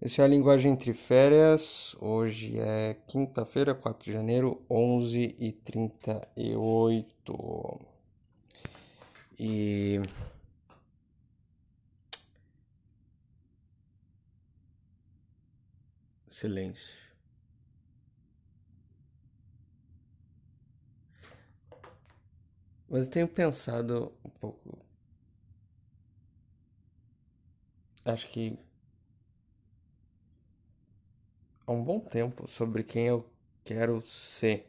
Esse é a Linguagem Entre Férias. Hoje é quinta-feira, 4 de janeiro, 11 e 38. E. Silêncio. Mas eu tenho pensado um pouco. Acho que há um bom tempo sobre quem eu quero ser.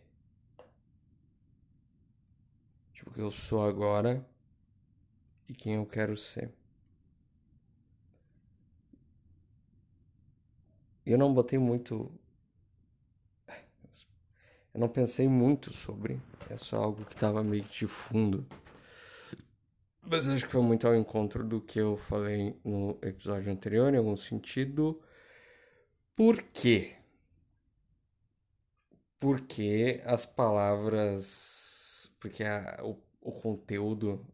Tipo, que eu sou agora e quem eu quero ser. Eu não botei muito. Eu não pensei muito sobre. É só algo que estava meio de fundo. Mas acho que foi muito ao encontro do que eu falei no episódio anterior, em algum sentido. Por quê? Porque as palavras. Porque a, o, o conteúdo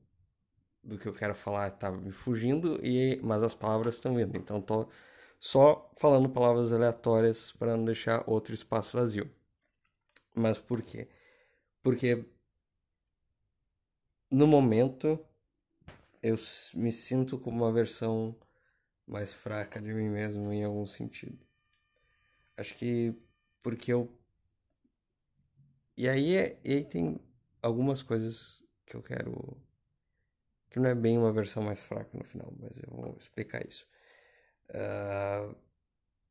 do que eu quero falar estava me fugindo, e mas as palavras estão vindo. Então tô só falando palavras aleatórias para não deixar outro espaço vazio. Mas por quê? Porque no momento eu me sinto como uma versão mais fraca de mim mesmo em algum sentido. Acho que porque eu. E aí, é, e aí tem algumas coisas que eu quero. Que não é bem uma versão mais fraca no final, mas eu vou explicar isso. Uh,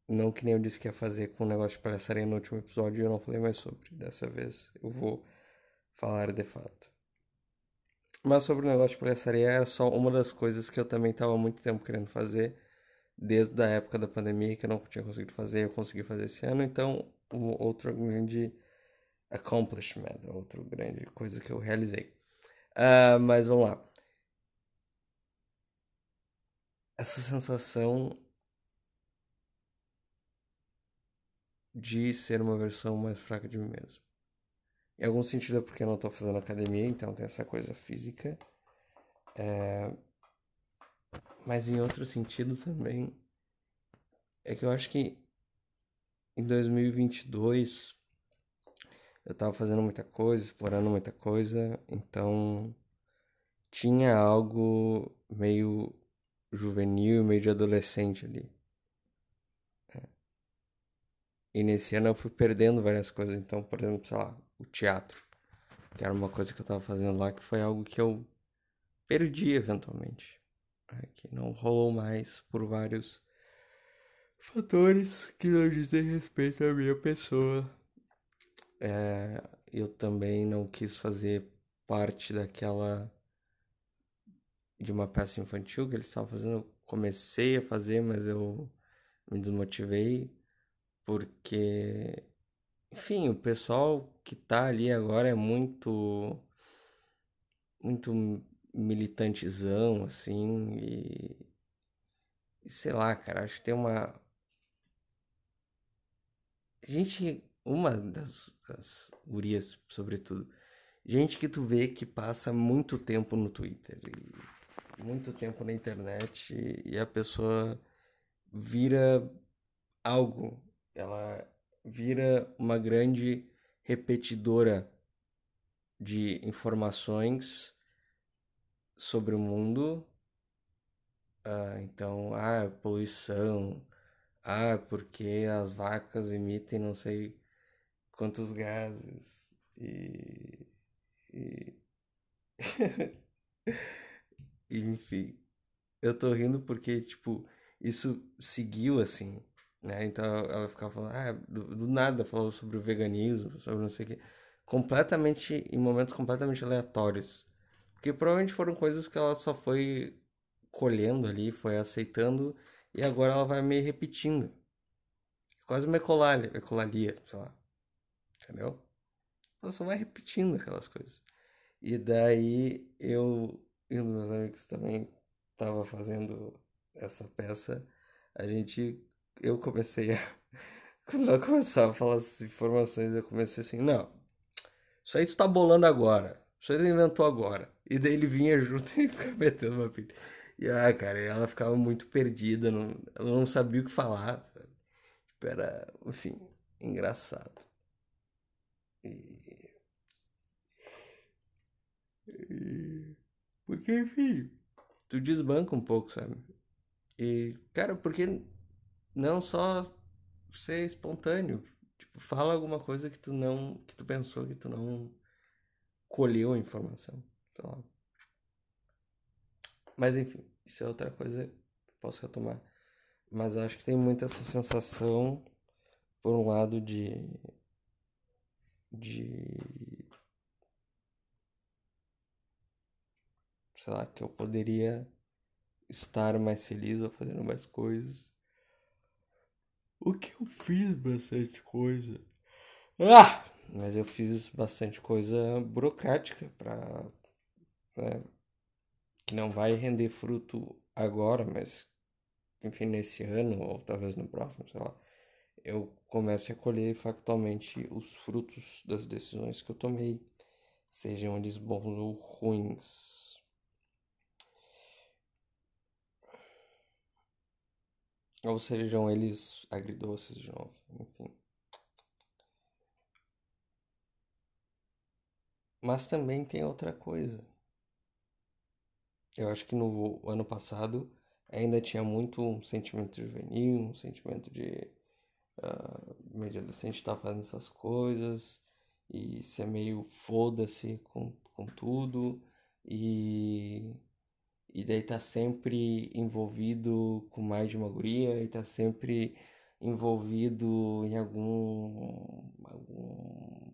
não que nem eu disse que ia fazer com o negócio de palhaçaria no último episódio e eu não falei mais sobre. Dessa vez eu vou falar de fato. Mas sobre o negócio de palhaçaria era só uma das coisas que eu também estava muito tempo querendo fazer desde a época da pandemia que eu não tinha conseguido fazer, eu consegui fazer esse ano, então um outro grande accomplishment, outra grande coisa que eu realizei. Uh, mas vamos lá. Essa sensação de ser uma versão mais fraca de mim mesmo. Em algum sentido é porque eu não estou fazendo academia, então tem essa coisa física. É, mas em outro sentido também é que eu acho que em 2022 eu tava fazendo muita coisa, explorando muita coisa, então tinha algo meio juvenil, meio de adolescente ali. É. E nesse ano eu fui perdendo várias coisas, então, por exemplo, sei lá, o teatro, que era uma coisa que eu tava fazendo lá, que foi algo que eu perdi eventualmente que não rolou mais por vários fatores que não dizem respeito à minha pessoa. É, eu também não quis fazer parte daquela de uma peça infantil que eles estavam fazendo. Eu comecei a fazer, mas eu me desmotivei porque, enfim, o pessoal que tá ali agora é muito, muito militantezão, assim, e, e sei lá, cara, acho que tem uma. Gente, uma das, das gurias, sobretudo, gente que tu vê que passa muito tempo no Twitter muito tempo na internet e, e a pessoa vira algo, ela vira uma grande repetidora de informações sobre o mundo. Ah, então, ah, poluição. Ah, porque as vacas emitem não sei quantos gases. E. e... Enfim. Eu tô rindo porque, tipo, isso seguiu assim, né? Então ela ficava falando, ah, do, do nada falou sobre o veganismo, sobre não sei o quê. Completamente, em momentos completamente aleatórios. Porque provavelmente foram coisas que ela só foi colhendo ali, foi aceitando e agora ela vai me repetindo. Quase uma ecolalia, ecolalia, sei lá. Entendeu? Ela só vai repetindo aquelas coisas. E daí eu e um dos meus amigos também tava fazendo essa peça. A gente. Eu comecei a. Quando ela começava a falar essas informações, eu comecei assim: não, isso aí tu tá bolando agora. Aí tu inventou agora. E daí ele vinha junto e ficava metendo uma pilha. E ah, cara, ela ficava muito perdida, não, ela não sabia o que falar. era, enfim, engraçado. E... e... Porque, enfim, tu desbanca um pouco, sabe? E, cara, porque não só ser espontâneo. Tipo, fala alguma coisa que tu não. que tu pensou que tu não colheu a informação. Mas enfim, isso é outra coisa que posso retomar. Mas acho que tem muito essa sensação, por um lado, de. de. sei lá, que eu poderia estar mais feliz ou fazendo mais coisas. O que eu fiz bastante coisa. Ah! Mas eu fiz bastante coisa burocrática para né, que não vai render fruto agora, mas enfim, nesse ano ou talvez no próximo, sei lá, eu comece a colher factualmente os frutos das decisões que eu tomei, sejam eles bons ou ruins. Ou sejam eles agridoces de novo, enfim. Mas também tem outra coisa. Eu acho que no ano passado ainda tinha muito um sentimento juvenil, um sentimento de uh, meio adolescente estar tá fazendo essas coisas e ser meio foda-se com, com tudo e e daí tá sempre envolvido com mais de uma guria e tá sempre envolvido em algum algum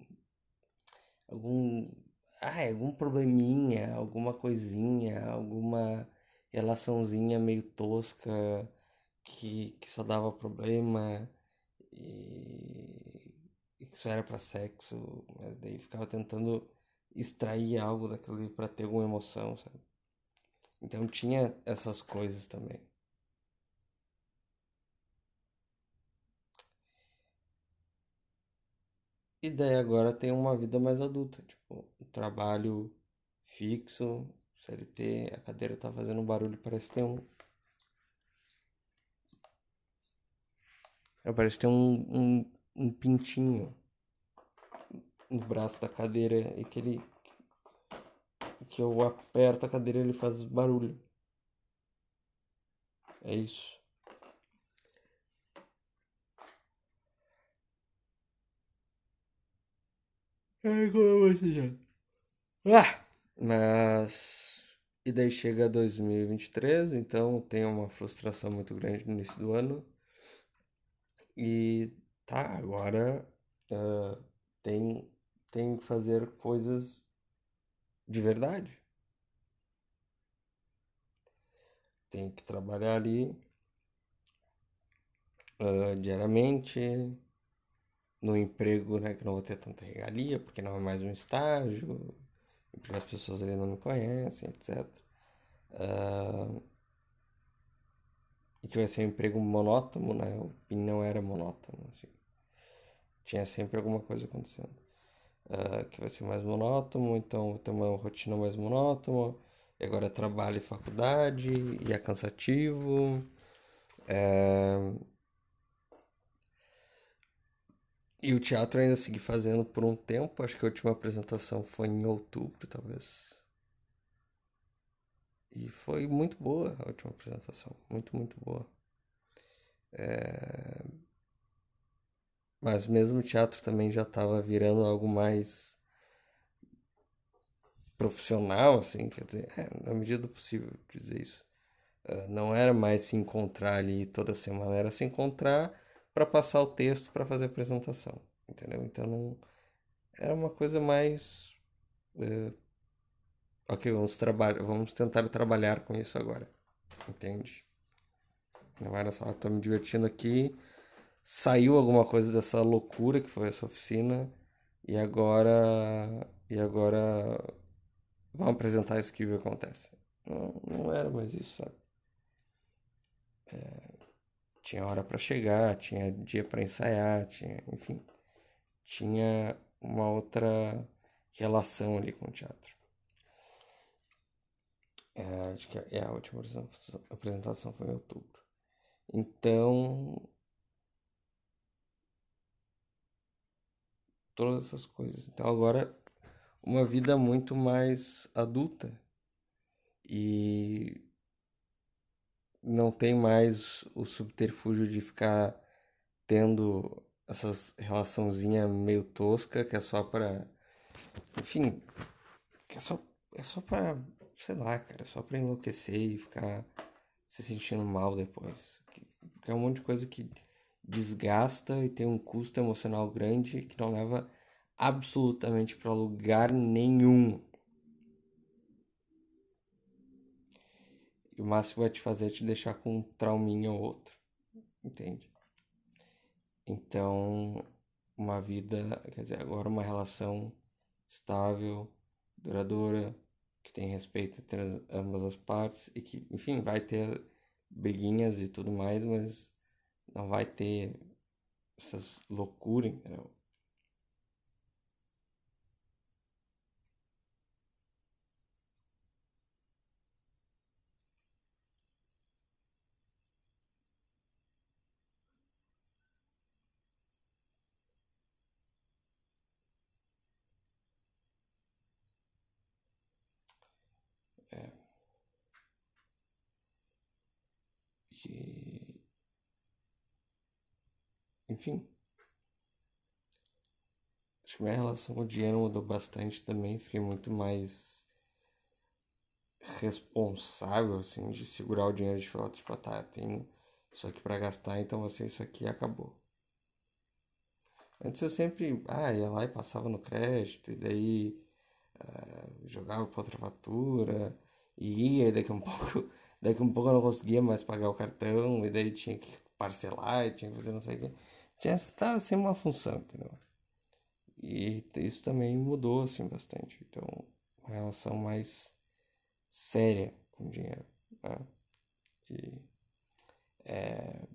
algum ah, algum probleminha, alguma coisinha, alguma relaçãozinha meio tosca que, que só dava problema e, e que só era para sexo, mas daí ficava tentando extrair algo daquilo para ter alguma emoção, sabe? Então tinha essas coisas também. E daí agora tem uma vida mais adulta, tipo, um trabalho fixo, CLT, a cadeira tá fazendo um barulho, parece que tem um. Parece que tem um, um, um pintinho no braço da cadeira e que ele que eu aperto a cadeira ele faz barulho. É isso. É como você Ah! Mas. E daí chega 2023, então tem uma frustração muito grande no início do ano. E tá, agora uh, tem, tem que fazer coisas de verdade. Tem que trabalhar ali uh, diariamente, no emprego, né, que não vou ter tanta regalia, porque não é mais um estágio, porque as pessoas ali não me conhecem, etc. Uh, e que vai ser um emprego monótono, né? PIN não era monótono, assim. Tinha sempre alguma coisa acontecendo uh, que vai ser mais monótono, então tem uma rotina mais monótona. E agora é trabalho e faculdade, e é cansativo. É... E o teatro ainda segui fazendo por um tempo, acho que a última apresentação foi em outubro, talvez. E foi muito boa a última apresentação, muito, muito boa. É... Mas mesmo o teatro também já estava virando algo mais profissional, assim, quer dizer, é, na medida do possível dizer isso. Uh, não era mais se encontrar ali toda semana, era se encontrar para passar o texto para fazer a apresentação, entendeu? Então não era uma coisa mais uh, ok, vamos trabalhar, vamos tentar trabalhar com isso agora, entende? Não era só, estou me divertindo aqui, saiu alguma coisa dessa loucura que foi essa oficina e agora e agora vamos apresentar isso que acontece. Não, não era mais isso, sabe? É, tinha hora para chegar, tinha dia para ensaiar, tinha, enfim, tinha uma outra relação ali com o teatro. É, acho que é a última apresentação foi em outubro. Então, todas essas coisas. Então agora uma vida muito mais adulta e não tem mais o subterfúgio de ficar tendo essas relaçãozinha meio tosca que é só para enfim, que é só é só para, sei lá, cara, é só para enlouquecer e ficar se sentindo mal depois. Porque é um monte de coisa que desgasta e tem um custo emocional grande que não leva absolutamente para lugar nenhum. E o máximo vai te fazer é te deixar com um trauminha ou outro. Entende? Então, uma vida, quer dizer, agora uma relação estável, duradoura, que tem respeito entre as, ambas as partes e que, enfim, vai ter briguinhas e tudo mais, mas não vai ter essas loucuras, entendeu? Enfim. Acho que minha relação com o dinheiro mudou bastante também. Fiquei muito mais responsável, assim, de segurar o dinheiro de falar, tipo, ah, tá, tem isso aqui para gastar, então você isso aqui acabou. Antes eu sempre, ah, ia lá e passava no crédito, e daí uh, jogava pra outra fatura, e ia, e daqui a um pouco Daqui um pouco eu não conseguia mais pagar o cartão, e daí tinha que parcelar, e tinha que fazer não sei o que. Tinha estava sem uma função, entendeu? E isso também mudou assim bastante. Então, uma relação mais séria com o dinheiro. Né? É...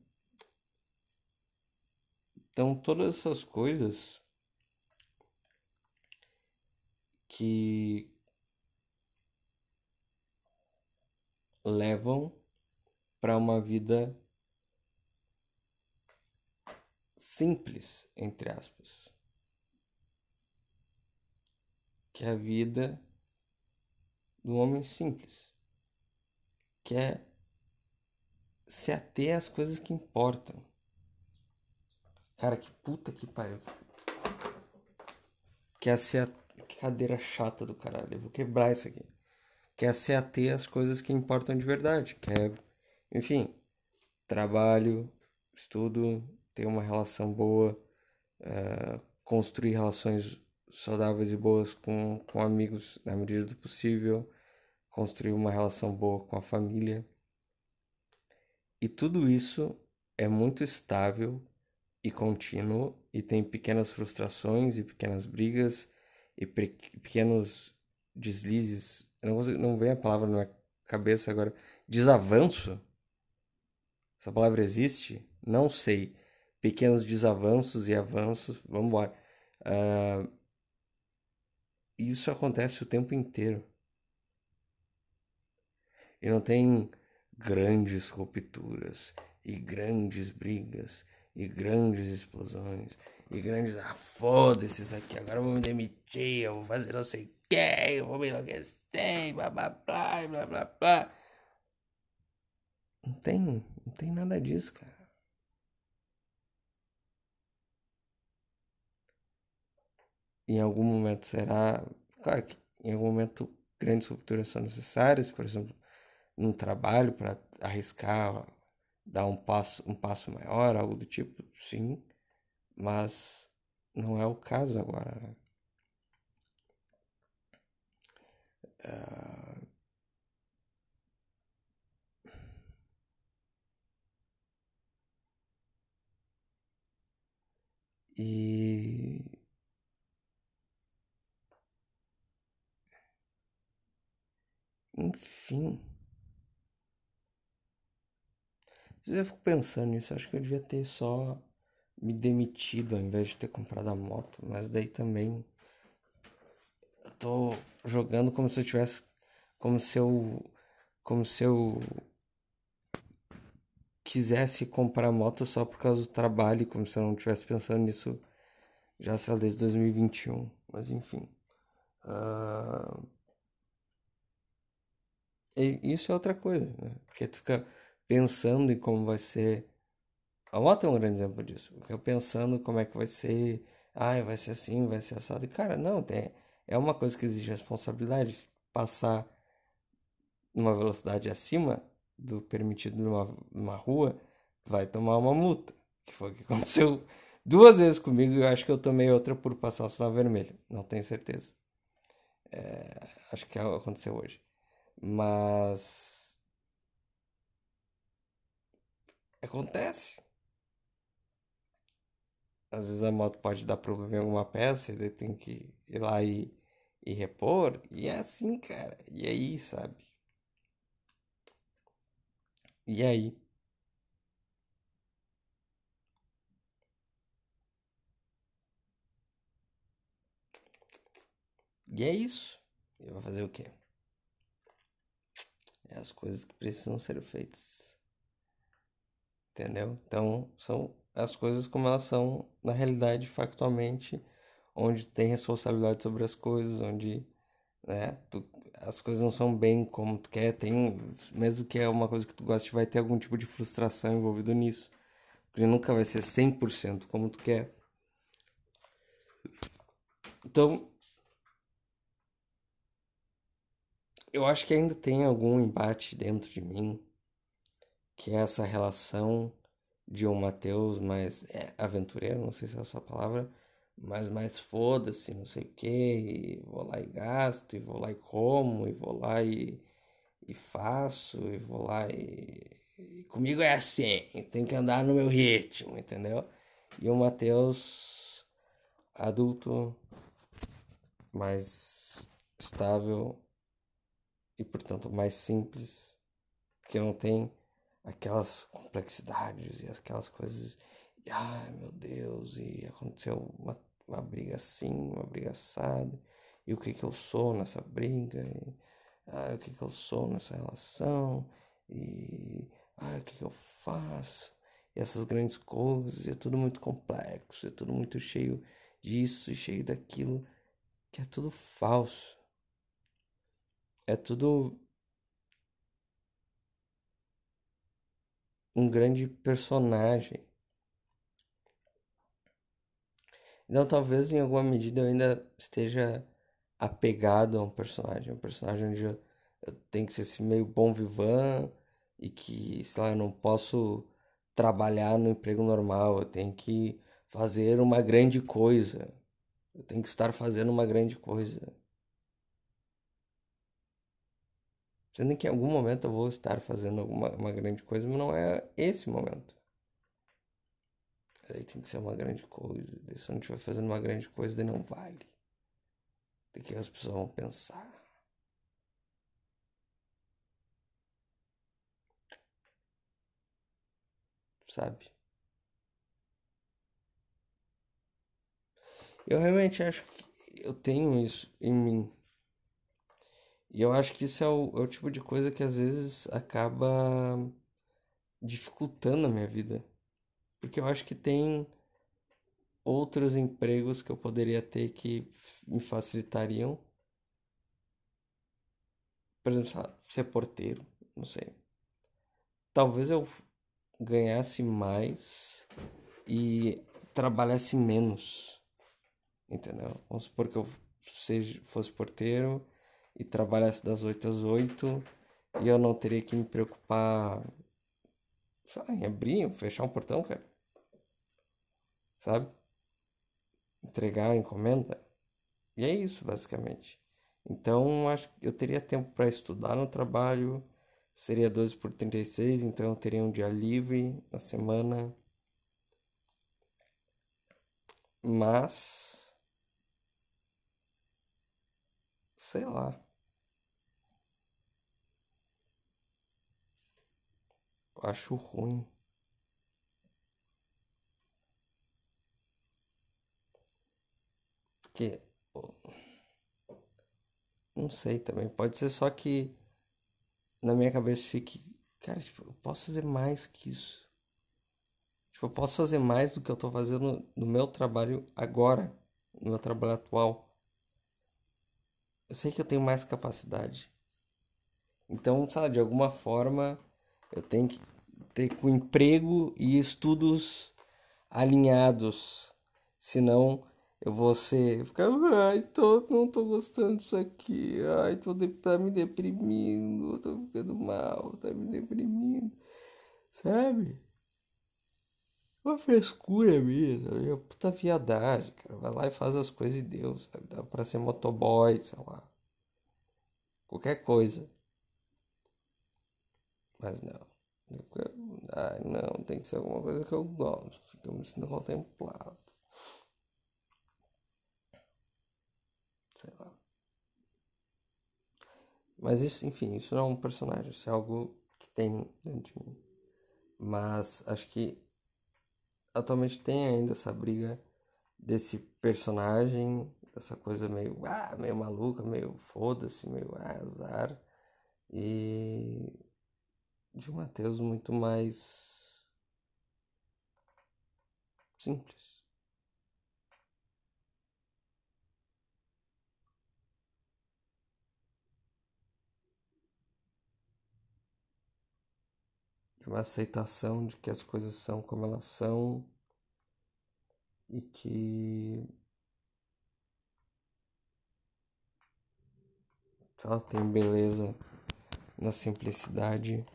Então, todas essas coisas que levam para uma vida simples, entre aspas. Que é a vida do homem simples. Que é se ater às coisas que importam. Cara, que puta que pariu. Que é ser a cadeira chata do caralho. Eu vou quebrar isso aqui quer se ater às coisas que importam de verdade, quer, enfim, trabalho, estudo, ter uma relação boa, uh, construir relações saudáveis e boas com, com amigos na medida do possível, construir uma relação boa com a família. E tudo isso é muito estável e contínuo e tem pequenas frustrações e pequenas brigas e pequenos deslizes eu não, consigo, não vem a palavra na minha cabeça agora. Desavanço? Essa palavra existe? Não sei. Pequenos desavanços e avanços. Vamos embora. Uh, isso acontece o tempo inteiro. E não tem grandes rupturas e grandes brigas e grandes explosões e grandes ah foda-se isso aqui agora eu vou me demitir eu vou fazer não sei o que eu vou me enlouquecer blá blá blá, blá blá blá. Não tem, não tem nada disso, cara. Em algum momento será. Claro que em algum momento grandes rupturas são necessárias, por exemplo, num trabalho para arriscar, dar um passo, um passo maior, algo do tipo, sim, mas não é o caso agora. Né? Uh, e enfim eu fico pensando nisso acho que eu devia ter só me demitido ao invés de ter comprado a moto mas daí também eu tô jogando como se eu tivesse. Como se eu. Como se eu. Quisesse comprar moto só por causa do trabalho, como se eu não estivesse pensando nisso Já sei lá, desde 2021. Mas enfim. Uh... E isso é outra coisa, né? Porque tu fica pensando em como vai ser. A moto é um grande exemplo disso. Fica pensando como é que vai ser. Ah, vai ser assim, vai ser assado. E cara, não, tem, é uma coisa que exige responsabilidade. Passar numa velocidade acima do permitido numa, numa rua, vai tomar uma multa. Que foi o que aconteceu duas vezes comigo e eu acho que eu tomei outra por passar o sinal vermelho. Não tenho certeza. É, acho que aconteceu hoje. Mas. Acontece. Às vezes a moto pode dar problema em alguma peça e tem que ir lá e, e repor. E é assim, cara. E aí, sabe? E aí? E é isso. E vai fazer o quê? É as coisas que precisam ser feitas. Entendeu? Então, são as coisas como elas são na realidade, factualmente, onde tem responsabilidade sobre as coisas, onde né, tu, as coisas não são bem como tu quer, tem, mesmo que é uma coisa que tu goste, vai ter algum tipo de frustração envolvido nisso. Porque nunca vai ser 100% como tu quer. Então, eu acho que ainda tem algum embate dentro de mim, que é essa relação de um Mateus mais é, aventureiro, não sei se é essa palavra, mas mais foda-se, não sei o que, vou lá e gasto, e vou lá e como, e vou lá e, e faço, e vou lá e, e comigo é assim, tem que andar no meu ritmo, entendeu? E o Mateus adulto, mais estável, e portanto mais simples, porque não tem aquelas complexidades e aquelas coisas. E, ai meu Deus, e aconteceu uma, uma briga assim, uma briga assada, e o que que eu sou nessa briga, e ai, o que que eu sou nessa relação, e ai, o que que eu faço, e essas grandes coisas, e é tudo muito complexo, é tudo muito cheio disso e cheio daquilo, que é tudo falso é tudo um grande personagem. Então talvez em alguma medida eu ainda esteja apegado a um personagem, um personagem onde eu, eu tenho que ser esse meio bom vivan e que, sei lá, eu não posso trabalhar no emprego normal, eu tenho que fazer uma grande coisa. Eu tenho que estar fazendo uma grande coisa. Sendo que em algum momento eu vou estar fazendo alguma uma grande coisa, mas não é esse momento. Aí tem que ser uma grande coisa. se eu não estiver fazendo uma grande coisa, daí não vale. De que as pessoas vão pensar. Sabe? Eu realmente acho que eu tenho isso em mim. E eu acho que isso é o, é o tipo de coisa que às vezes acaba dificultando a minha vida. Porque eu acho que tem outros empregos que eu poderia ter que me facilitariam. Por exemplo, ser porteiro, não sei. Talvez eu ganhasse mais e trabalhasse menos. Entendeu? Vamos supor que eu seja, fosse porteiro e trabalhasse das 8 às 8 e eu não teria que me preocupar sabe, em abrir, fechar um portão, cara. Sabe? Entregar a encomenda. E é isso, basicamente. Então, acho que eu teria tempo para estudar no trabalho. Seria 12 por 36, então eu teria um dia livre na semana. Mas. Sei lá. Acho ruim. Porque. Não sei também. Pode ser só que na minha cabeça fique. Cara, tipo, eu posso fazer mais que isso. Tipo, eu posso fazer mais do que eu tô fazendo no meu trabalho agora, no meu trabalho atual. Eu sei que eu tenho mais capacidade. Então, sabe, de alguma forma eu tenho que ter com emprego e estudos alinhados. Senão eu vou ser. Ficar, ai, tô, não tô gostando disso aqui. Ai, tô de, tá me deprimindo. Tô ficando mal, tá me deprimindo. Sabe? Uma frescura mesmo. É puta viadagem, cara. Vai lá e faz as coisas de Deus, sabe? Dá pra ser motoboy, sei lá. Qualquer coisa. Mas não. Ai, não, tem que ser alguma coisa que eu gosto. Me sinto contemplado. Sei lá. Mas isso, enfim, isso não é um personagem, isso é algo que tem dentro de mim. Mas acho que atualmente tem ainda essa briga desse personagem, essa coisa meio, ah, meio maluca, meio foda-se, meio ah, azar. E de um Mateus muito mais simples. De uma aceitação de que as coisas são como elas são e que ela tem beleza na simplicidade.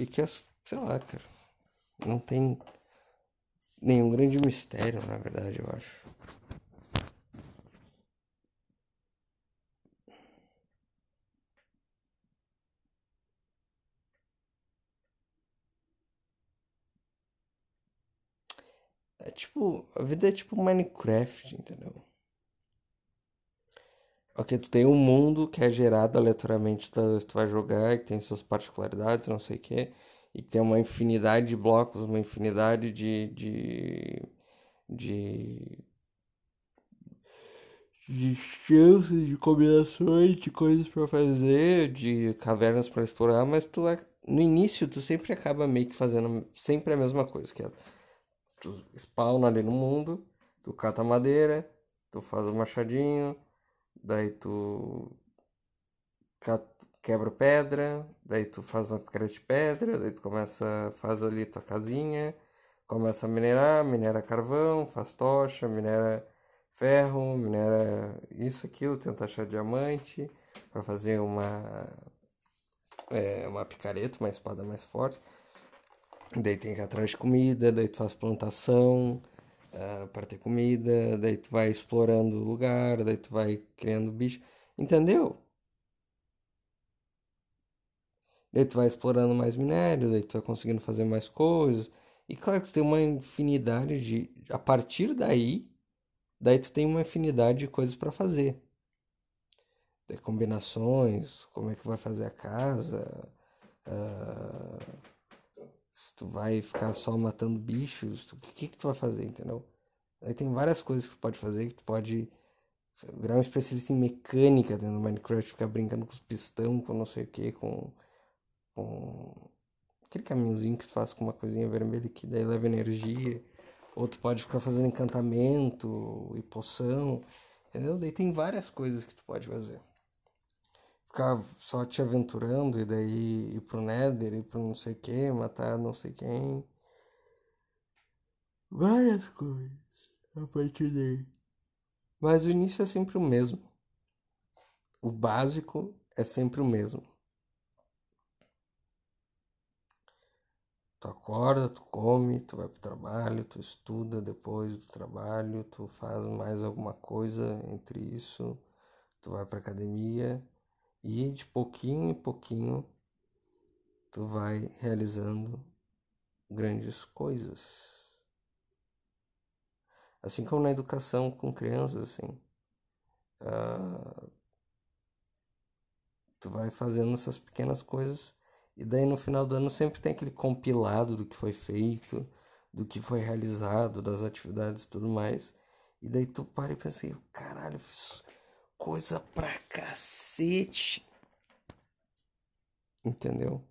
E que as, sei lá, cara, não tem nenhum grande mistério, na verdade, eu acho. É tipo, a vida é tipo Minecraft, entendeu? Ok, tu tem um mundo que é gerado aleatoriamente, tu, tu vai jogar, que tem suas particularidades, não sei o que, e que tem uma infinidade de blocos, uma infinidade de, de, de, de chances, de combinações, de coisas para fazer, de cavernas para explorar, mas tu no início tu sempre acaba meio que fazendo sempre a mesma coisa, que é tu spawna ali no mundo, tu cata madeira, tu faz o machadinho, tu quebra pedra, daí tu faz uma picareta de pedra, daí tu começa, faz ali tua casinha, começa a minerar, minera carvão, faz tocha, minera ferro, minera isso, aquilo, tenta achar diamante para fazer uma é, uma picareta, uma espada mais forte. Daí tem que ir atrás de comida, daí tu faz plantação, uh, para ter comida, daí tu vai explorando o lugar, daí tu vai criando bicho, entendeu? Daí tu vai explorando mais minério, daí tu vai conseguindo fazer mais coisas. E claro que tu tem uma infinidade de. A partir daí, daí tu tem uma infinidade de coisas para fazer. De combinações, como é que vai fazer a casa. Uh, se tu vai ficar só matando bichos, o que, que tu vai fazer, entendeu? Aí tem várias coisas que tu pode fazer, que tu pode virar um especialista em mecânica dentro do Minecraft, ficar brincando com os pistão, com não sei o que, com, com aquele caminhozinho que tu faz com uma coisinha vermelha que daí leva energia. Ou tu pode ficar fazendo encantamento e poção, entendeu? Daí tem várias coisas que tu pode fazer ficar só te aventurando e daí ir pro Nether, ir pro não sei que, matar não sei quem. Várias coisas a partir daí. Mas o início é sempre o mesmo. O básico é sempre o mesmo. Tu acorda, tu come, tu vai pro trabalho, tu estuda depois do trabalho, tu faz mais alguma coisa entre isso, tu vai pra academia e de pouquinho em pouquinho tu vai realizando grandes coisas. Assim como na educação com crianças, assim. Uh, tu vai fazendo essas pequenas coisas e daí no final do ano sempre tem aquele compilado do que foi feito, do que foi realizado, das atividades e tudo mais. E daí tu para e pensa, caralho, eu fiz coisa pra cacete. entendeu?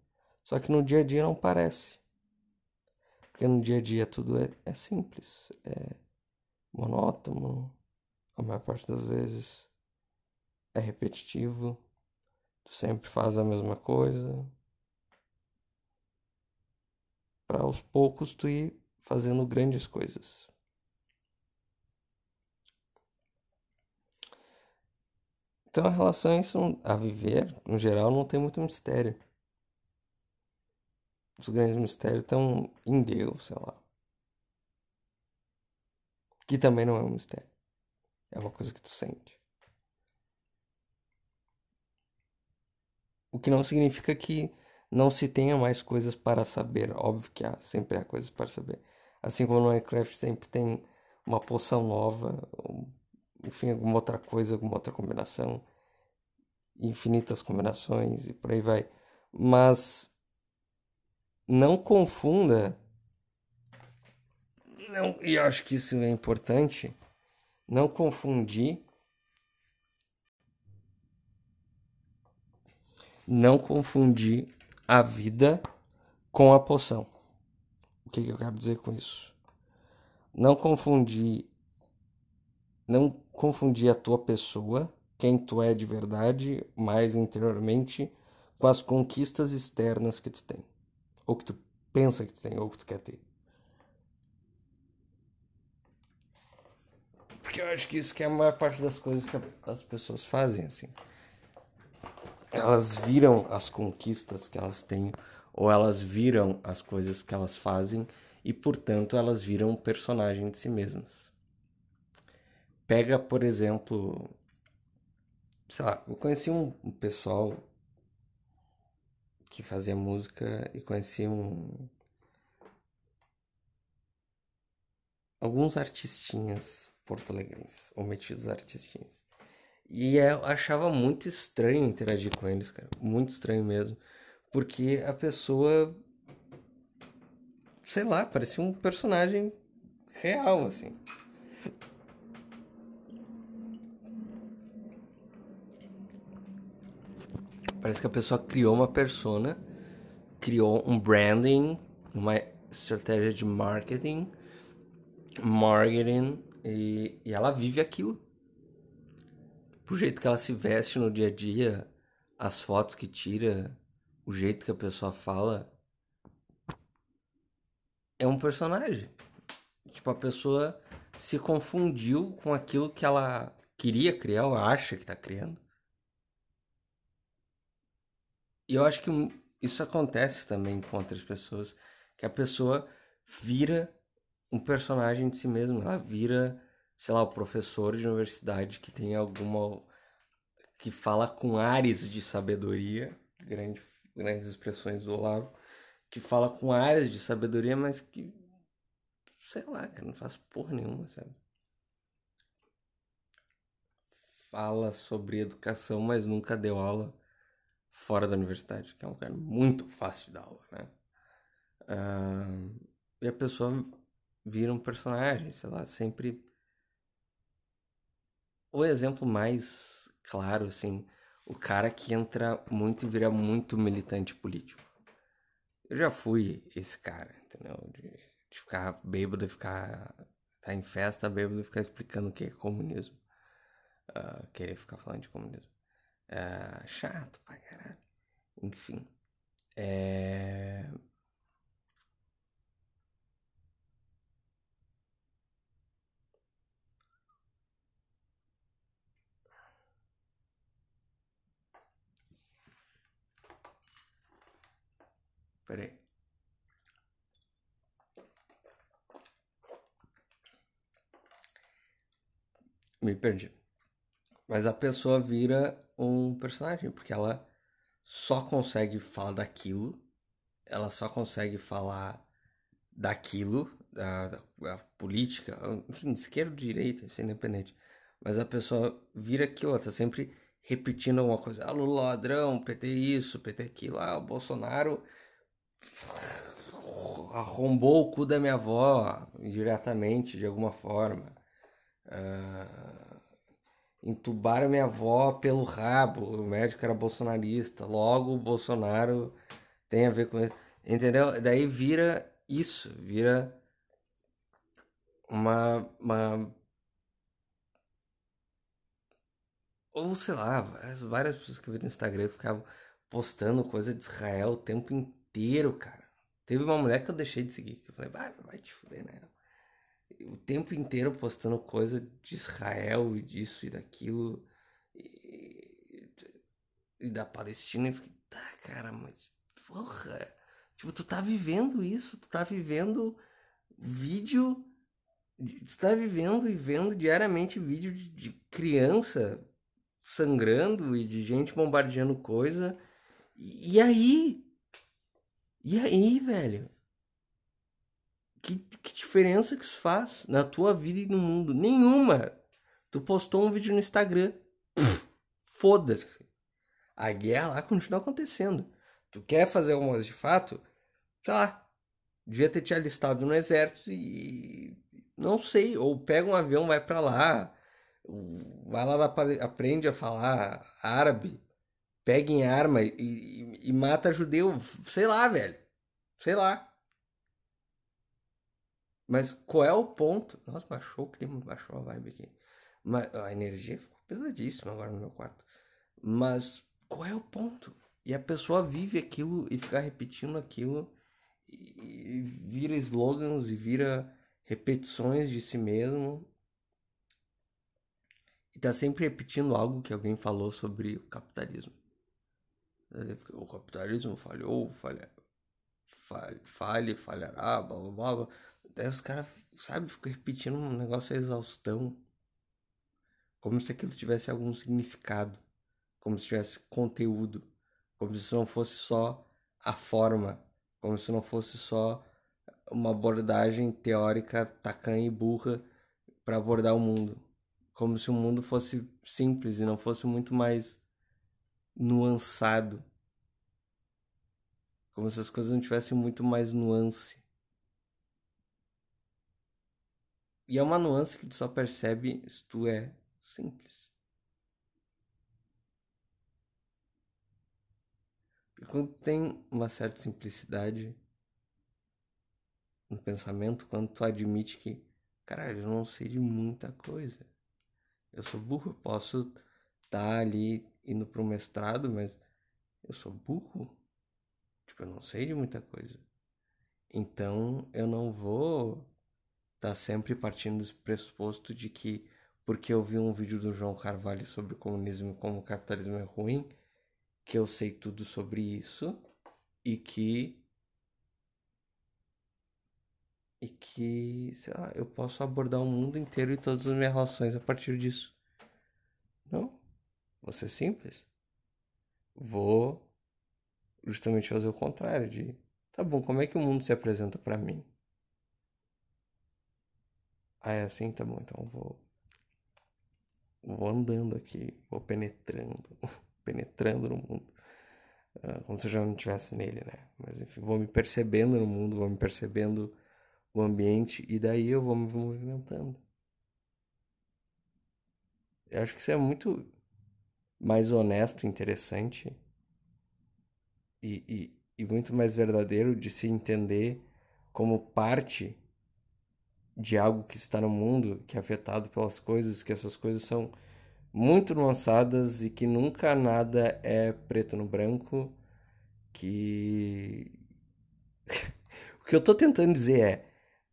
Só que no dia a dia não parece. Porque no dia a dia tudo é, é simples, é monótono, a maior parte das vezes é repetitivo, tu sempre faz a mesma coisa. Para aos poucos tu ir fazendo grandes coisas. Então, a relação a viver, no geral, não tem muito mistério. Os grandes mistérios estão em Deus, sei lá. Que também não é um mistério. É uma coisa que tu sente. O que não significa que não se tenha mais coisas para saber. Óbvio que há, sempre há coisas para saber. Assim como no Minecraft sempre tem uma poção nova, enfim, alguma outra coisa, alguma outra combinação, infinitas combinações e por aí vai. Mas não confunda, não, e acho que isso é importante, não confundir, não confundir a vida com a poção. O que eu quero dizer com isso? Não confundir não confundir a tua pessoa, quem tu é de verdade, mais interiormente, com as conquistas externas que tu tem. Ou que tu pensa que tu tem, ou que tu quer ter. Porque eu acho que isso que é a maior parte das coisas que as pessoas fazem, assim. Elas viram as conquistas que elas têm, ou elas viram as coisas que elas fazem, e portanto elas viram um personagem de si mesmas. Pega, por exemplo, sei lá, eu conheci um, pessoal que fazia música e conheci um alguns artistinhas porto-alegrenses, ou metidos artistinhas. E eu achava muito estranho interagir com eles, cara, muito estranho mesmo, porque a pessoa sei lá, parecia um personagem real assim. Parece que a pessoa criou uma persona, criou um branding, uma estratégia de marketing, marketing, e, e ela vive aquilo. Pro jeito que ela se veste no dia a dia, as fotos que tira, o jeito que a pessoa fala. É um personagem. Tipo, a pessoa se confundiu com aquilo que ela queria criar ou acha que tá criando. E eu acho que isso acontece também com outras pessoas, que a pessoa vira um personagem de si mesma, ela vira, sei lá, o professor de universidade que tem alguma que fala com ares de sabedoria, grande, grandes expressões do Olavo, que fala com ares de sabedoria, mas que sei lá, que não faz porra nenhuma, sabe? Fala sobre educação, mas nunca deu aula fora da universidade, que é um lugar muito fácil de dar aula, né? Uh, e a pessoa vira um personagem, sei lá, sempre. O exemplo mais claro, assim, o cara que entra muito e vira muito militante político. Eu já fui esse cara, entendeu? De, de ficar bêbado e ficar. tá em festa bêbado e ficar explicando o que é comunismo. Uh, querer ficar falando de comunismo. É, chato pra caralho. Enfim. É... Peraí. Me perdi. Mas a pessoa vira um personagem, porque ela só consegue falar daquilo, ela só consegue falar daquilo, da, da, da política, enfim, esquerda ou direita, isso é independente. Mas a pessoa vira aquilo, ela tá sempre repetindo alguma coisa. Ah, Lula ladrão, PT isso, PT aquilo. Ah, o Bolsonaro arrombou o cu da minha avó, indiretamente, de alguma forma. Uh, entubaram minha avó pelo rabo, o médico era bolsonarista, logo o Bolsonaro tem a ver com isso, entendeu? Daí vira isso, vira uma, uma ou sei lá, várias pessoas que eu vi no Instagram ficavam postando coisa de Israel o tempo inteiro, cara. Teve uma mulher que eu deixei de seguir, que eu falei, vai, vai te fuder, né? O tempo inteiro postando coisa de Israel e disso e daquilo e, e da Palestina. E fiquei, tá, cara, mas porra. Tipo, tu tá vivendo isso, tu tá vivendo vídeo. Tu tá vivendo e vendo diariamente vídeo de, de criança sangrando e de gente bombardeando coisa. E, e aí? E aí, velho? Que, que diferença que isso faz na tua vida e no mundo? Nenhuma! Tu postou um vídeo no Instagram. Foda-se. A guerra lá continua acontecendo. Tu quer fazer alguma coisa de fato? Sei lá. Devia ter te alistado no exército e. Não sei. Ou pega um avião, vai para lá vai lá, aprende a falar árabe, pega em arma e, e, e mata judeu, sei lá, velho. Sei lá. Mas qual é o ponto? Nossa, baixou o clima, baixou a vibe aqui. Mas a energia ficou pesadíssima agora no meu quarto. Mas qual é o ponto? E a pessoa vive aquilo e fica repetindo aquilo e vira slogans e vira repetições de si mesmo e tá sempre repetindo algo que alguém falou sobre o capitalismo. O capitalismo falhou, falha, falha falhará, blá blá blá. Os caras, sabe, ficam repetindo um negócio a exaustão. Como se aquilo tivesse algum significado. Como se tivesse conteúdo. Como se não fosse só a forma. Como se não fosse só uma abordagem teórica tacanha e burra para abordar o mundo como se o mundo fosse simples e não fosse muito mais nuançado. Como se as coisas não tivessem muito mais nuance. E é uma nuance que tu só percebe se tu é simples. E quando tem uma certa simplicidade no pensamento, quando tu admite que, caralho, eu não sei de muita coisa. Eu sou burro, posso estar tá ali indo para o mestrado, mas eu sou burro. Tipo, eu não sei de muita coisa. Então eu não vou tá sempre partindo do pressuposto de que porque eu vi um vídeo do João Carvalho sobre comunismo e como o capitalismo é ruim, que eu sei tudo sobre isso e que e que, sei lá, eu posso abordar o mundo inteiro e todas as minhas relações a partir disso. Não. Vou ser simples. Vou justamente fazer o contrário de, tá bom, como é que o mundo se apresenta para mim? Ah, é assim, tá bom, então vou vou andando aqui, vou penetrando, penetrando no mundo. Uh, como se eu já não estivesse nele, né? Mas enfim, vou me percebendo no mundo, vou me percebendo o ambiente e daí eu vou me movimentando. Eu acho que isso é muito mais honesto, interessante e, e, e muito mais verdadeiro de se entender como parte de algo que está no mundo, que é afetado pelas coisas, que essas coisas são muito nuançadas e que nunca nada é preto no branco, que o que eu tô tentando dizer é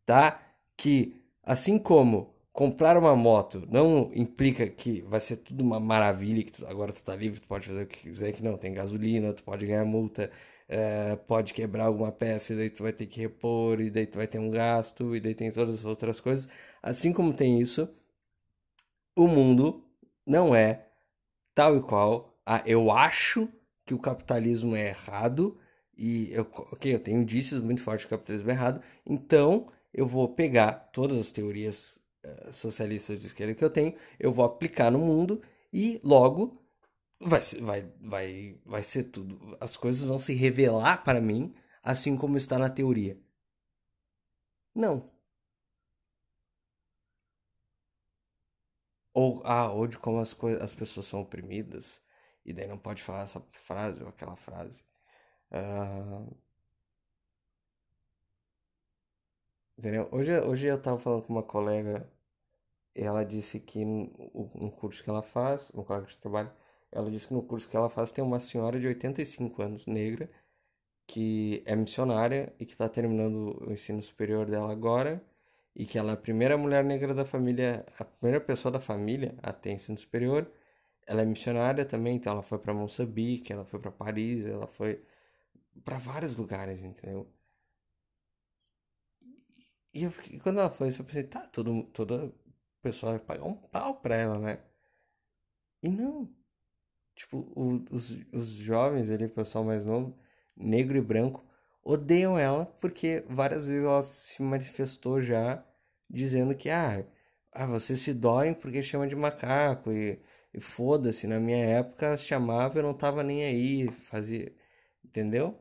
tá? Que assim como comprar uma moto não implica que vai ser tudo uma maravilha, que tu, agora tu tá livre, tu pode fazer o que quiser, que não, tem gasolina, tu pode ganhar multa, é, pode quebrar alguma peça e daí tu vai ter que repor, e daí tu vai ter um gasto, e daí tem todas as outras coisas. Assim como tem isso, o mundo não é tal e qual. Ah, eu acho que o capitalismo é errado, e eu, ok, eu tenho indícios muito fortes que o capitalismo é errado, então eu vou pegar todas as teorias socialistas de esquerda que eu tenho, eu vou aplicar no mundo e logo vai, vai, vai, vai ser tudo. As coisas vão se revelar para mim assim como está na teoria. Não. Ou, ah, ou de como as, as pessoas são oprimidas. E daí não pode falar essa frase ou aquela frase. Uh... Entendeu? Hoje, hoje eu tava falando com uma colega ela disse que no curso que ela faz, no colega de trabalho, ela disse que no curso que ela faz tem uma senhora de 85 anos, negra, que é missionária e que está terminando o ensino superior dela agora e que ela é a primeira mulher negra da família, a primeira pessoa da família a ter ensino superior. Ela é missionária também, então ela foi para Moçambique, ela foi para Paris, ela foi para vários lugares, entendeu? E eu fiquei, quando ela foi, eu pensei, tá, todo, toda pessoa vai pagar um pau pra ela, né? E não. Tipo, o, os, os jovens ali, o pessoal mais novo, negro e branco, odeiam ela porque várias vezes ela se manifestou já dizendo que, ah, ah vocês se doem porque chama de macaco e, e foda-se, na minha época chamava eu não tava nem aí, fazia, entendeu?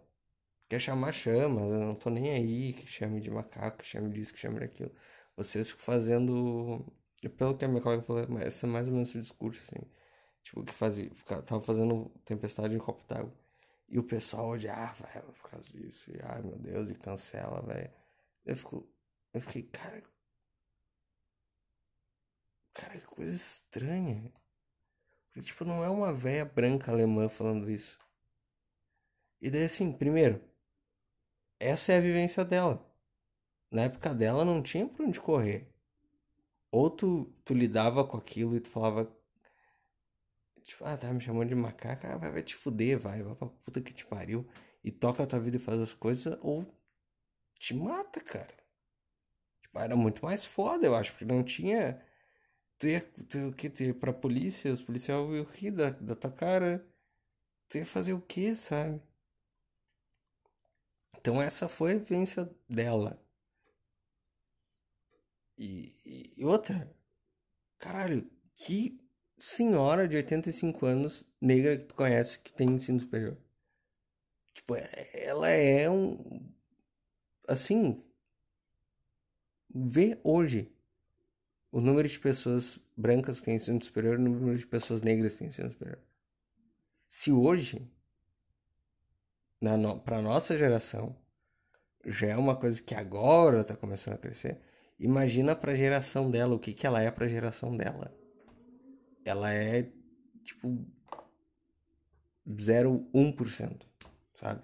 Quer chamar, chama, eu não tô nem aí, que chame de macaco, que chame disso, que chame daquilo. Vocês ficam fazendo, pelo que a minha colega falou, esse é mais ou menos o discurso, assim, tipo, que fazia, tava fazendo tempestade em copo d'água. E o pessoal odiava ela por causa disso. E, ai meu Deus, e cancela, velho. Eu, fico, eu fiquei, cara. Cara, que coisa estranha. Porque, tipo, não é uma velha branca alemã falando isso. E daí, assim, primeiro, essa é a vivência dela. Na época dela não tinha pra onde correr. Ou tu, tu lidava com aquilo e tu falava, Tipo, ah, tá me chamando de macaca, ah, vai, vai te fuder, vai, vai pra puta que te pariu. E toca a tua vida e faz as coisas, ou te mata, cara. Tipo, era muito mais foda, eu acho, porque não tinha. Tu ia, tu, que, tu ia pra polícia, os policiais iam rir da, da tua cara. Tu ia fazer o que, sabe? Então essa foi a vivência dela. E, e outra, caralho, que senhora de 85 anos, negra que tu conhece, que tem ensino superior. Tipo, é, ela é um. Assim. Vê hoje o número de pessoas brancas que têm ensino superior e o número de pessoas negras que têm ensino superior. Se hoje, no, para nossa geração, já é uma coisa que agora está começando a crescer, imagina para a geração dela, o que, que ela é para a geração dela ela é tipo 0,1%, sabe?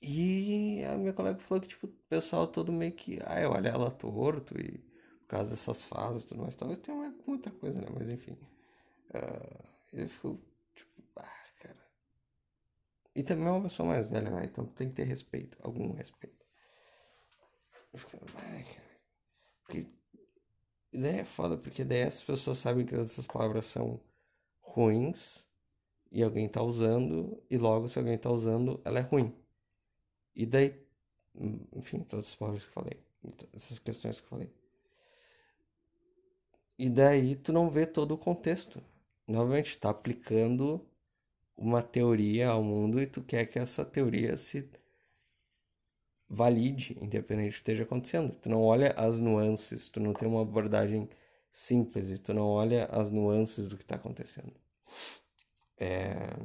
E a minha colega falou que tipo, o pessoal todo meio que, ah, eu olho ela torto e por causa dessas fases e tudo mais. Talvez tenha muita coisa, né? Mas enfim. Uh, eu fico, tipo, ah, cara. E também é uma pessoa mais velha, né? Então tem que ter respeito, algum respeito. Eu. Porque daí é foda, porque daí as pessoas sabem que essas palavras são ruins e alguém tá usando, e logo se alguém tá usando, ela é ruim. E daí, enfim, todas as palavras que eu falei, essas questões que eu falei. E daí tu não vê todo o contexto. Novamente, tá aplicando uma teoria ao mundo e tu quer que essa teoria se valide, independente do que esteja acontecendo. Tu não olha as nuances, tu não tem uma abordagem simples, e tu não olha as nuances do que está acontecendo. É...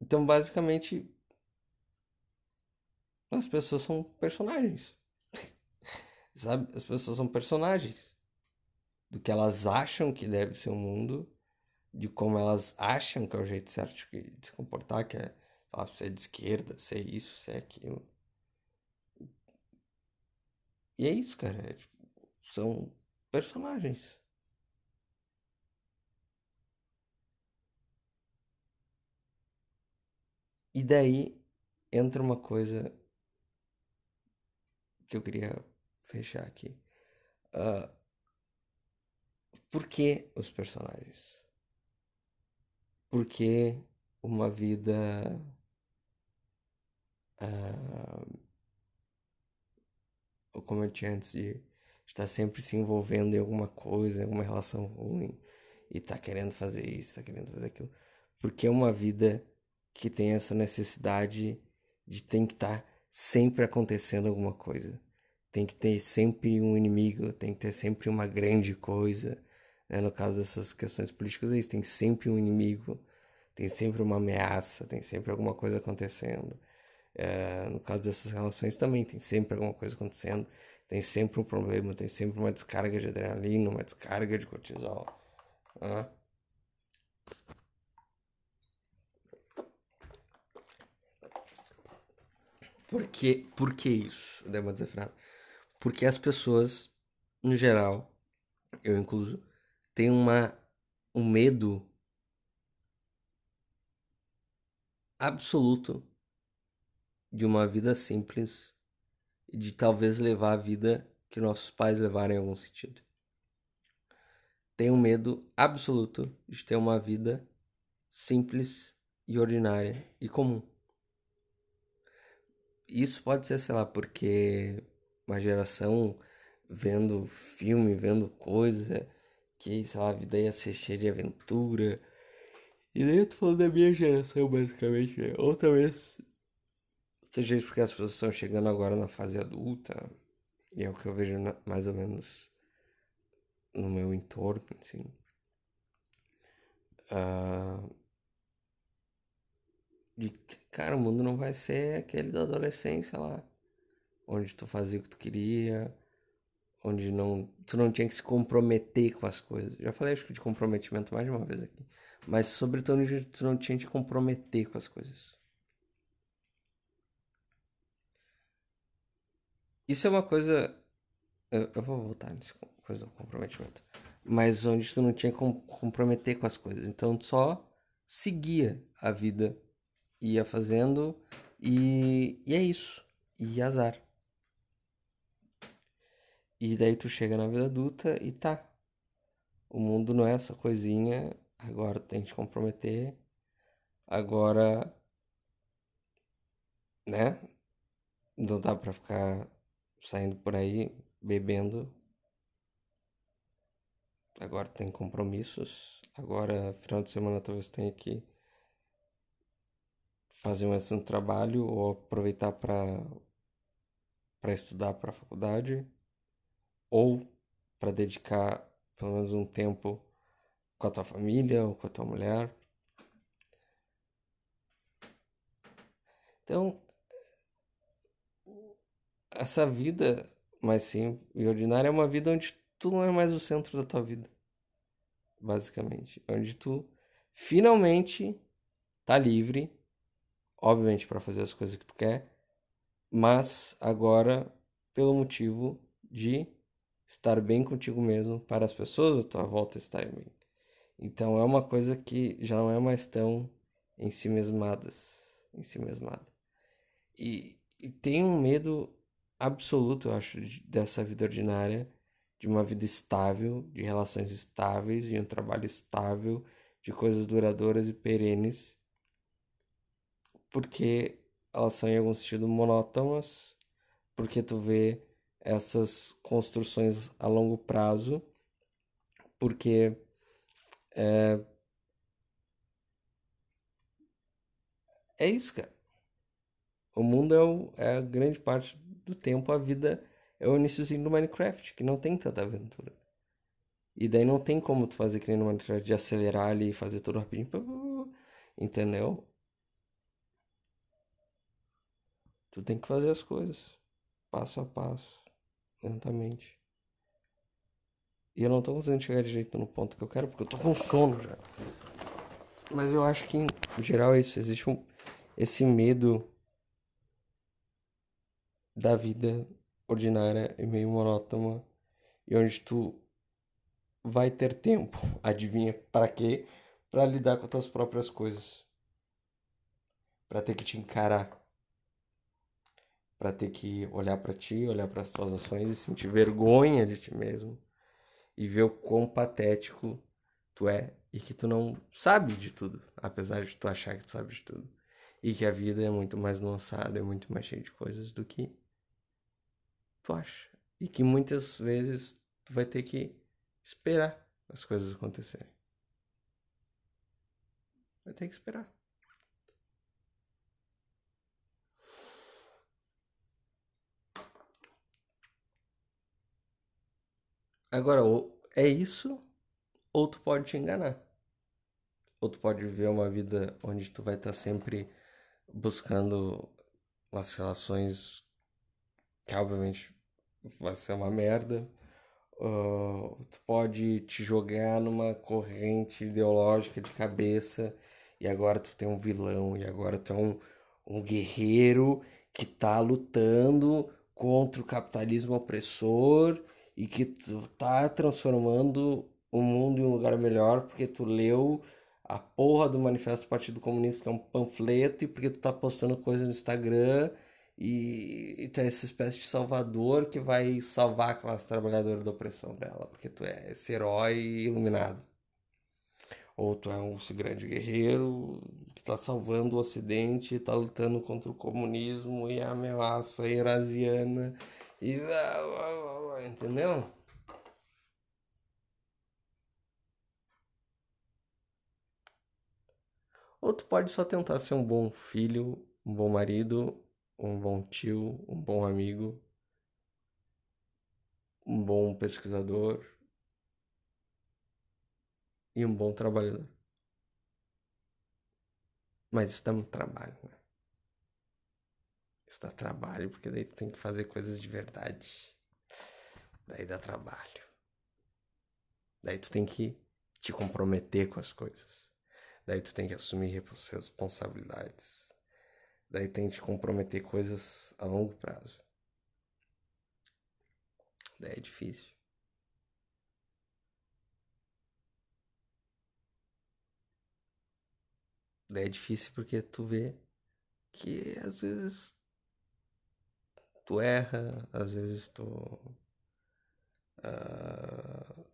Então, basicamente, as pessoas são personagens. Sabe? As pessoas são personagens. Do que elas acham que deve ser o mundo, de como elas acham que é o jeito certo de se comportar, que é ah, ser de esquerda, ser isso, ser aquilo. E é isso, cara. É, tipo, são personagens. E daí entra uma coisa que eu queria fechar aqui. Uh, por que os personagens? Por que uma vida uh, como eu tinha antes de estar sempre se envolvendo em alguma coisa, em alguma relação ruim e tá querendo fazer isso, tá querendo fazer aquilo, porque é uma vida que tem essa necessidade de tem que estar tá sempre acontecendo alguma coisa. tem que ter sempre um inimigo, tem que ter sempre uma grande coisa. Né? No caso dessas questões políticas, é isso, tem sempre um inimigo, tem sempre uma ameaça, tem sempre alguma coisa acontecendo. É, no caso dessas relações também, tem sempre alguma coisa acontecendo, tem sempre um problema, tem sempre uma descarga de adrenalina, uma descarga de cortisol. Né? Por que, por que isso, Dema Desafinado? Porque as pessoas, no geral, eu incluso, têm uma, um medo absoluto de uma vida simples e de talvez levar a vida que nossos pais levaram em algum sentido. Um medo absoluto de ter uma vida simples e ordinária e comum isso pode ser, sei lá, porque uma geração vendo filme, vendo coisa, que, sei lá, a vida ia ser cheia de aventura. E daí eu tô falando da minha geração, basicamente, né? Ou talvez seja isso porque as pessoas estão chegando agora na fase adulta, e é o que eu vejo na, mais ou menos no meu entorno, assim. Uh, de cara, o mundo não vai ser aquele da adolescência lá, onde tu fazia o que tu queria, onde não tu não tinha que se comprometer com as coisas. Já falei acho que de comprometimento mais de uma vez aqui, mas sobretudo tu não tinha que te comprometer com as coisas. Isso é uma coisa eu, eu vou voltar nesse coisa do comprometimento, mas onde tu não tinha que comprometer com as coisas, então tu só seguia a vida ia fazendo e, e é isso. E azar. E daí tu chega na vida adulta e tá. O mundo não é essa coisinha. Agora tem que te comprometer. Agora. Né? Não dá pra ficar saindo por aí bebendo. Agora tem compromissos. Agora, final de semana, talvez tenha que fazer mais um trabalho ou aproveitar para para estudar para a faculdade ou para dedicar pelo menos um tempo com a tua família ou com a tua mulher. Então, essa vida mais simples e ordinária é uma vida onde tu não é mais o centro da tua vida, basicamente, onde tu finalmente tá livre obviamente para fazer as coisas que tu quer, mas agora pelo motivo de estar bem contigo mesmo, para as pessoas à tua volta estarem bem. Então é uma coisa que já não é mais tão em si mesmadas, em si mesmada. E, e tem um medo absoluto, eu acho, de, dessa vida ordinária, de uma vida estável, de relações estáveis, de um trabalho estável, de coisas duradouras e perenes porque elas são em algum sentido monótonas, porque tu vê essas construções a longo prazo, porque é, é isso, cara. O mundo é, o, é a grande parte do tempo, a vida é o iníciozinho do Minecraft, que não tem tanta aventura. E daí não tem como tu fazer que nem no Minecraft de acelerar ali e fazer tudo rapidinho. Entendeu? Tu tem que fazer as coisas passo a passo, lentamente. E eu não tô conseguindo chegar direito no ponto que eu quero porque eu tô com sono já. Mas eu acho que em geral é isso. Existe um, esse medo da vida ordinária e meio monótona e onde tu vai ter tempo, adivinha para quê? Para lidar com as tuas próprias coisas. Para ter que te encarar para ter que olhar para ti, olhar para as tuas ações e sentir vergonha de ti mesmo e ver o quão patético tu é e que tu não sabe de tudo, apesar de tu achar que tu sabe de tudo. E que a vida é muito mais nuançada, é muito mais cheia de coisas do que tu acha. E que muitas vezes tu vai ter que esperar as coisas acontecerem. Vai ter que esperar. Agora, é isso ou tu pode te enganar. Ou tu pode viver uma vida onde tu vai estar tá sempre buscando as relações que obviamente vai ser uma merda. Uh, tu pode te jogar numa corrente ideológica de cabeça e agora tu tem um vilão e agora tu é um, um guerreiro que tá lutando contra o capitalismo opressor e que tu tá transformando o mundo em um lugar melhor porque tu leu a porra do Manifesto do Partido Comunista, que é um panfleto, e porque tu tá postando coisa no Instagram e, e tu é essa espécie de salvador que vai salvar a classe trabalhadora da opressão dela, porque tu é esse herói iluminado. Ou tu é um grande guerreiro que está salvando o Ocidente, está lutando contra o comunismo e a ameaça eurasiana. E. Entendeu? Ou tu pode só tentar ser um bom filho, um bom marido, um bom tio, um bom amigo, um bom pesquisador e um bom trabalhador. Mas isso dá muito trabalho, né? Isso dá trabalho, porque daí tu tem que fazer coisas de verdade. Daí dá trabalho. Daí tu tem que te comprometer com as coisas. Daí tu tem que assumir responsabilidades. Daí tem que comprometer coisas a longo prazo. Daí é difícil. Daí é difícil porque tu vê que às vezes tu erra, às vezes tu. Uh,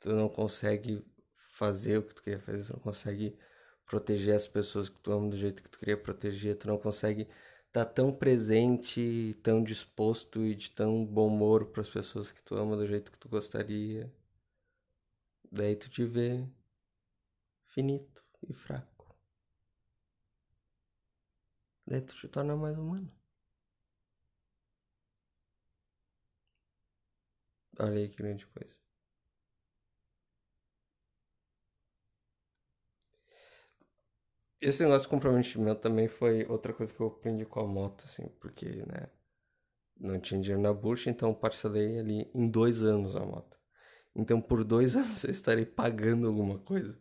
tu não consegue fazer o que tu queria fazer, tu não consegue proteger as pessoas que tu ama do jeito que tu queria proteger, tu não consegue estar tá tão presente, tão disposto e de tão bom humor para as pessoas que tu ama do jeito que tu gostaria. Daí tu te vê finito e fraco. Daí tu te torna mais humano. Olha aí que grande coisa. Esse negócio de comprometimento também foi outra coisa que eu aprendi com a moto, assim, porque, né, não tinha dinheiro na bucha, então parcelei ali em dois anos a moto. Então por dois anos eu estarei pagando alguma coisa.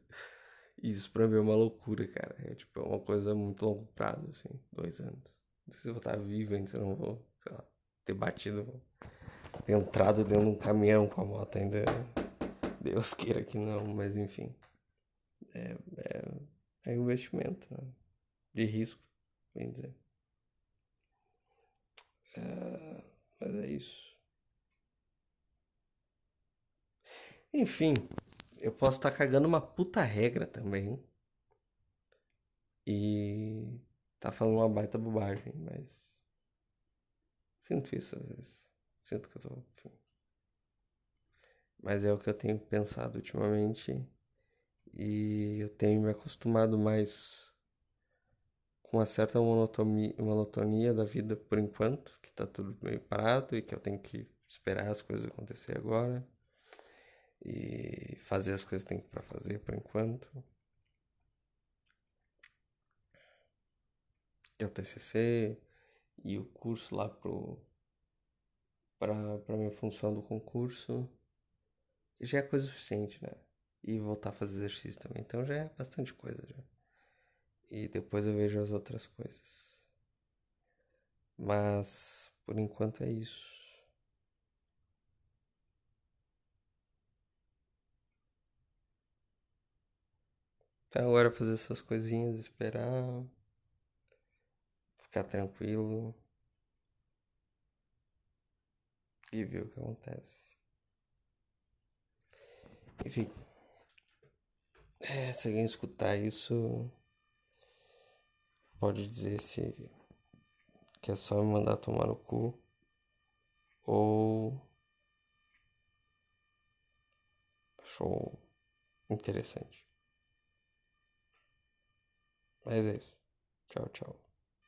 Isso pra mim é uma loucura, cara. É tipo, é uma coisa muito longo prazo, assim, dois anos. Não sei se eu vou estar vivo ainda, se eu não vou, sei lá, ter batido, ter entrado dentro de um caminhão com a moto ainda. Deus queira que não, mas enfim. É, é é investimento né? de risco, bem dizer. É, mas é isso. Enfim, eu posso estar tá cagando uma puta regra também. E tá falando uma baita bobagem, mas sinto isso às vezes. Sinto que eu tô. Enfim. Mas é o que eu tenho pensado ultimamente e eu tenho me acostumado mais com uma certa monotonia, monotonia da vida por enquanto, que tá tudo meio parado e que eu tenho que esperar as coisas acontecer agora e fazer as coisas que tem para fazer por enquanto. É o TCC e o curso lá pro para minha função do concurso já é coisa suficiente, né? E voltar a fazer exercício também. Então já é bastante coisa já. E depois eu vejo as outras coisas. Mas por enquanto é isso. Então agora fazer essas coisinhas, esperar, ficar tranquilo e ver o que acontece. Enfim. É, se alguém escutar isso, pode dizer se que é só me mandar tomar no cu ou achou interessante. Mas é isso. Tchau, tchau.